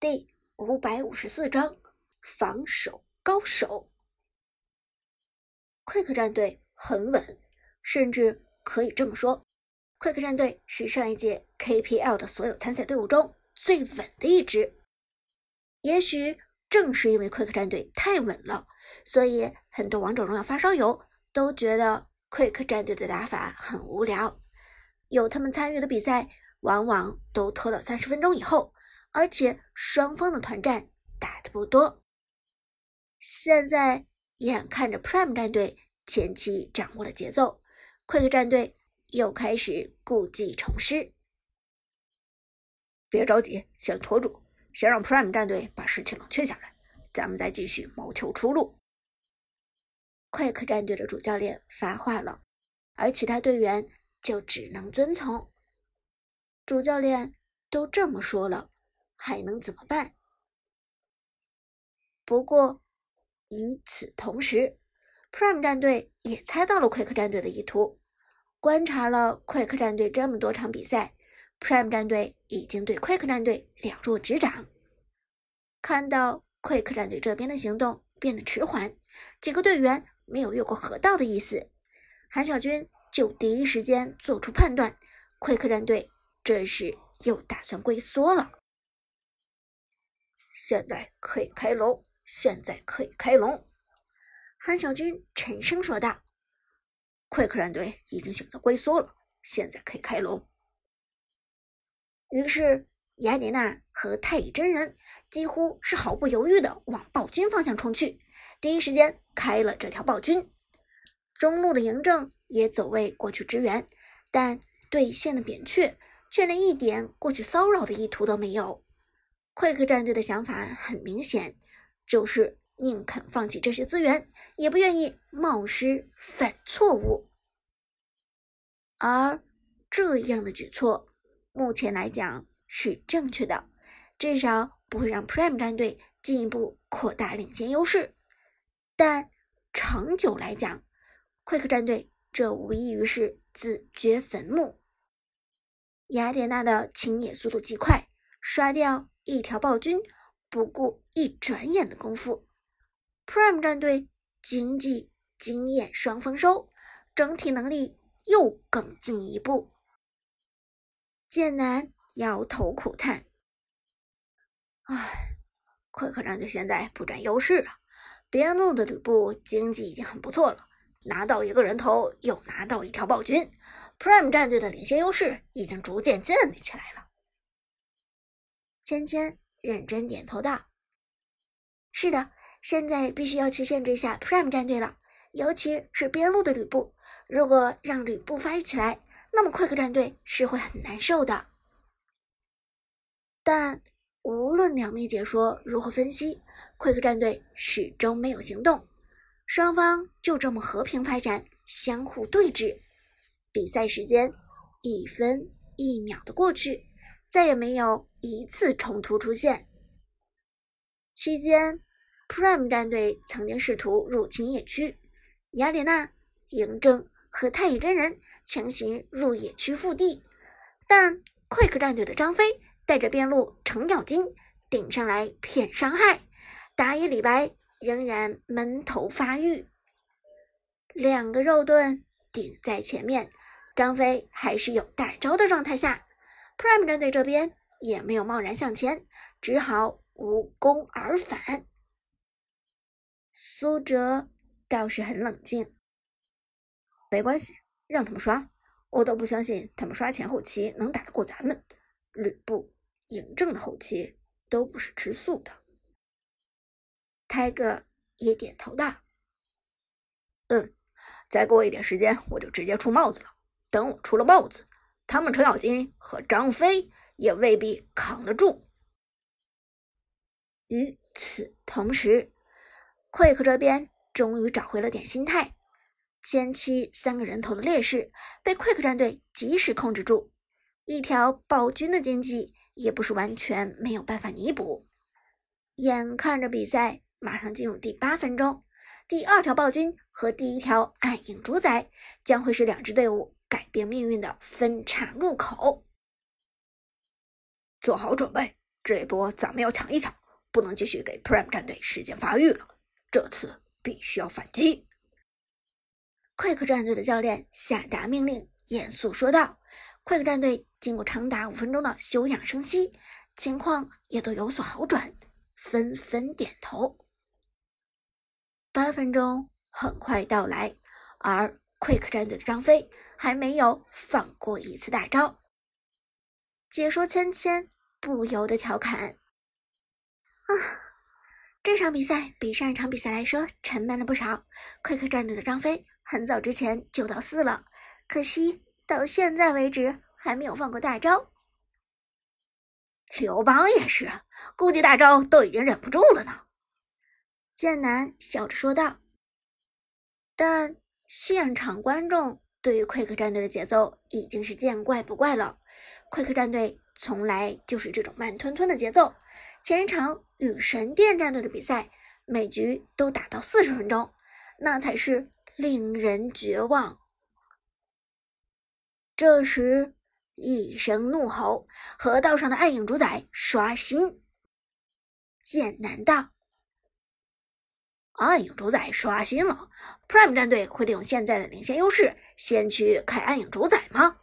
第五百五十四章防守高手。快克战队很稳，甚至可以这么说，快克战队是上一届 KPL 的所有参赛队伍中最稳的一支。也许正是因为快克战队太稳了，所以很多王者荣耀发烧友都觉得快克战队的打法很无聊。有他们参与的比赛，往往都拖到三十分钟以后。而且双方的团战打的不多，现在眼看着 Prime 战队前期掌握了节奏，Quick 战队又开始故技重施。别着急，先拖住，先让 Prime 战队把士气冷却下来，咱们再继续谋求出路。Quick 战队的主教练发话了，而其他队员就只能遵从。主教练都这么说了。还能怎么办？不过与此同时，Prime 战队也猜到了 Quick 战队的意图。观察了 Quick 战队这么多场比赛，Prime 战队已经对 Quick 战队了若指掌。看到 Quick 战队这边的行动变得迟缓，几个队员没有越过河道的意思，韩小军就第一时间做出判断：Quick 战队这是又打算龟缩了。现在可以开龙，现在可以开龙。韩小军沉声说道快克战队已经选择龟缩了，现在可以开龙。”于是雅典娜和太乙真人几乎是毫不犹豫的往暴君方向冲去，第一时间开了这条暴君。中路的嬴政也走位过去支援，但对线的扁鹊却连一点过去骚扰的意图都没有。快克战队的想法很明显，就是宁肯放弃这些资源，也不愿意冒失犯错误。而这样的举措，目前来讲是正确的，至少不会让 Prime 战队进一步扩大领先优势。但长久来讲，快克战队这无异于是自掘坟墓。雅典娜的清野速度极快，刷掉。一条暴君，不顾一转眼的功夫，Prime 战队经济经验双丰收，整体能力又更进一步。剑南摇头苦叹：“唉，快克战队现在不占优势啊！边路的吕布经济已经很不错了，拿到一个人头，又拿到一条暴君，Prime 战队的领先优势已经逐渐建立起来了。”芊芊认真点头道：“是的，现在必须要去限制一下 Prime 战队了，尤其是边路的吕布。如果让吕布发育起来，那么快克战队是会很难受的。但无论两面解说如何分析，快克战队始终没有行动，双方就这么和平发展，相互对峙。比赛时间一分一秒的过去。”再也没有一次冲突出现。期间，Prime 战队曾经试图入侵野区，雅典娜、嬴政和太乙真人强行入野区腹地，但 Quick 战队的张飞带着边路程咬金顶上来骗伤害，打野李白仍然闷头发育，两个肉盾顶在前面，张飞还是有大招的状态下。Prime 战队这边也没有贸然向前，只好无功而返。苏哲倒是很冷静，没关系，让他们刷，我都不相信他们刷前后期能打得过咱们。吕布、嬴政的后期都不是吃素的。泰哥也点头道：“嗯，再过一点时间，我就直接出帽子了。等我出了帽子。”他们程咬金和张飞也未必扛得住。与此同时，Quick 这边终于找回了点心态，前期三个人头的劣势被 Quick 战队及时控制住，一条暴君的经济也不是完全没有办法弥补。眼看着比赛马上进入第八分钟，第二条暴君和第一条暗影主宰将会是两支队伍。改变命运的分岔入口，做好准备，这一波咱们要抢一抢，不能继续给 Prime 战队时间发育了。这次必须要反击。Quick 战队的教练下达命令，严肃说道：“Quick 战队经过长达五分钟的休养生息，情况也都有所好转，纷纷点头。”八分钟很快到来，而 Quick 战队的张飞还没有放过一次大招。解说芊芊不由得调侃：“啊，这场比赛比上一场比赛来说沉闷了不少。Quick 战队的张飞很早之前就到四了，可惜到现在为止还没有放过大招。刘邦也是，估计大招都已经忍不住了呢。”剑南笑着说道。但现场观众对于 Quick 战队的节奏已经是见怪不怪了。Quick 战队从来就是这种慢吞吞的节奏。前一场与神殿战队的比赛，每局都打到四十分钟，那才是令人绝望。这时，一声怒吼，河道上的暗影主宰刷新。剑南道。暗影主宰刷新了，Prime 战队会利用现在的领先优势，先去开暗影主宰吗？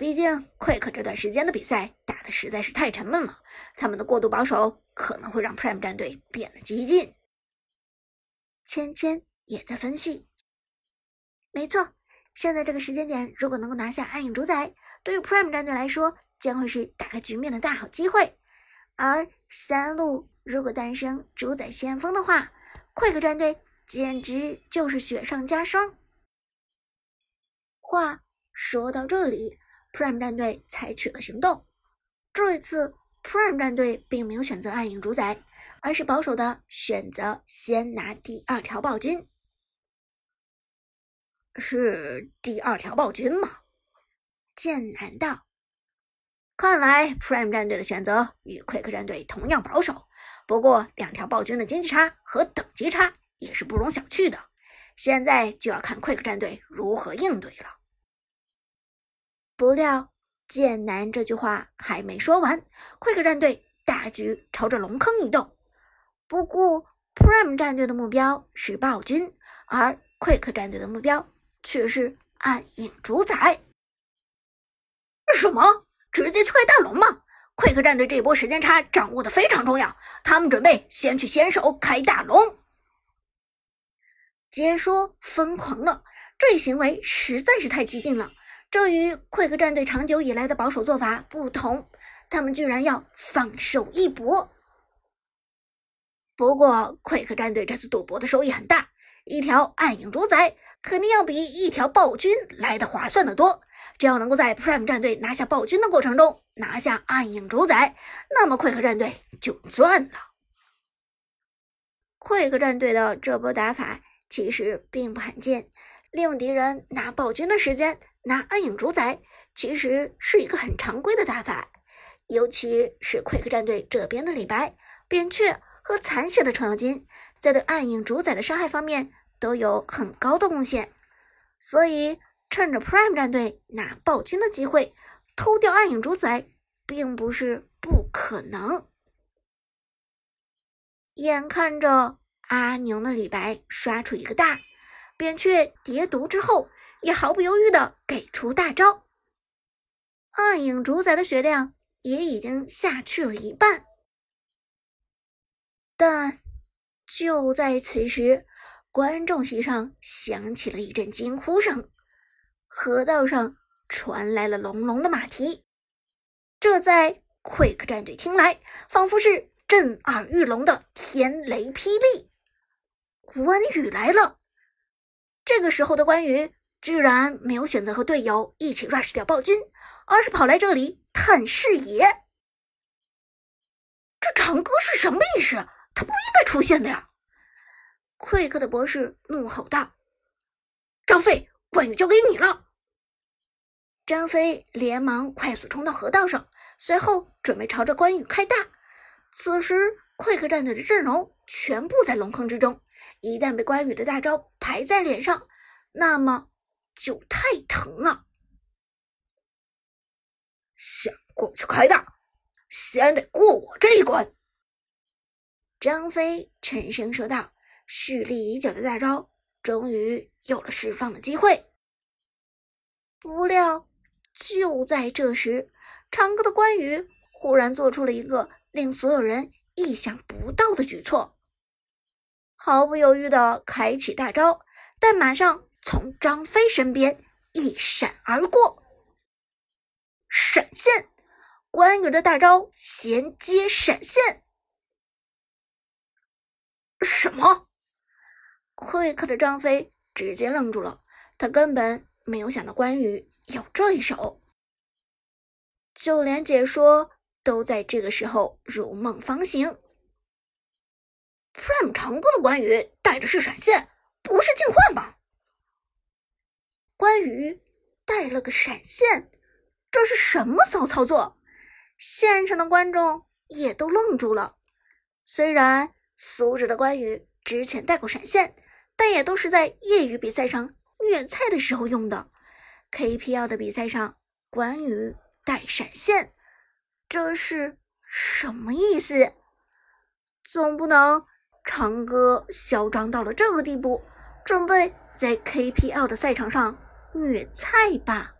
毕竟 Quick 这段时间的比赛打的实在是太沉闷了，他们的过度保守可能会让 Prime 战队变得激进。芊芊也在分析，没错，现在这个时间点，如果能够拿下暗影主宰，对于 Prime 战队来说将会是打开局面的大好机会。而三路如果诞生主宰先锋的话，Quick 战队简直就是雪上加霜。话说到这里，Prime 战队采取了行动。这一次，Prime 战队并没有选择暗影主宰，而是保守的选择先拿第二条暴君。是第二条暴君吗？剑南道。看来 Prime 战队的选择与 Quick 战队同样保守。不过，两条暴君的经济差和等级差也是不容小觑的。现在就要看 Quick 战队如何应对了。不料，剑南这句话还没说完，Quick 战队大举朝着龙坑移动。不过，Prime 战队的目标是暴君，而 Quick 战队的目标却是暗影主宰。什么？直接去开大龙吗？Quick 战队这波时间差掌握的非常重要，他们准备先去先手开大龙。解说疯狂了，这一行为实在是太激进了。这与快客战队长久以来的保守做法不同，他们居然要放手一搏。不过快客战队这次赌博的收益很大，一条暗影主宰肯定要比一条暴君来的划算的多。只要能够在 Prime 战队拿下暴君的过程中拿下暗影主宰，那么快客战队就赚了。快客战队的这波打法其实并不罕见，利用敌人拿暴君的时间拿暗影主宰，其实是一个很常规的打法。尤其是 Quick 战队这边的李白、扁鹊和残血的程咬金，在对暗影主宰的伤害方面都有很高的贡献，所以。趁着 Prime 战队拿暴君的机会偷掉暗影主宰，并不是不可能。眼看着阿牛的李白刷出一个大，扁鹊叠毒之后，也毫不犹豫的给出大招。暗影主宰的血量也已经下去了一半，但就在此时，观众席上响起了一阵惊呼声。河道上传来了隆隆的马蹄，这在 Quick 战队听来，仿佛是震耳欲聋的天雷霹雳。关羽来了！这个时候的关羽居然没有选择和队友一起 rush 掉暴君，而是跑来这里探视野。这长歌是什么意思？他不应该出现的呀！Quick 的博士怒吼道：“张飞！”关羽交给你了。张飞连忙快速冲到河道上，随后准备朝着关羽开大。此时，Quick 战队的阵容全部在龙坑之中，一旦被关羽的大招排在脸上，那么就太疼了。想过去开大先得过我这一关。张飞沉声说道，蓄力已久的大招终于有了释放的机会。不料，就在这时，长歌的关羽忽然做出了一个令所有人意想不到的举措，毫不犹豫的开启大招，但马上从张飞身边一闪而过。闪现，关羽的大招衔接闪现。什么？会客的张飞直接愣住了，他根本没有想到关羽有这一手。就连解说都在这个时候如梦方醒。Prime 长歌的关羽带的是闪现，不是净化吗？关羽带了个闪现，这是什么骚操作？现场的观众也都愣住了。虽然苏着的关羽之前带过闪现，但也都是在业余比赛上虐菜的时候用的。KPL 的比赛上，关羽。带闪现，这是什么意思？总不能长歌嚣张到了这个地步，准备在 KPL 的赛场上虐菜吧？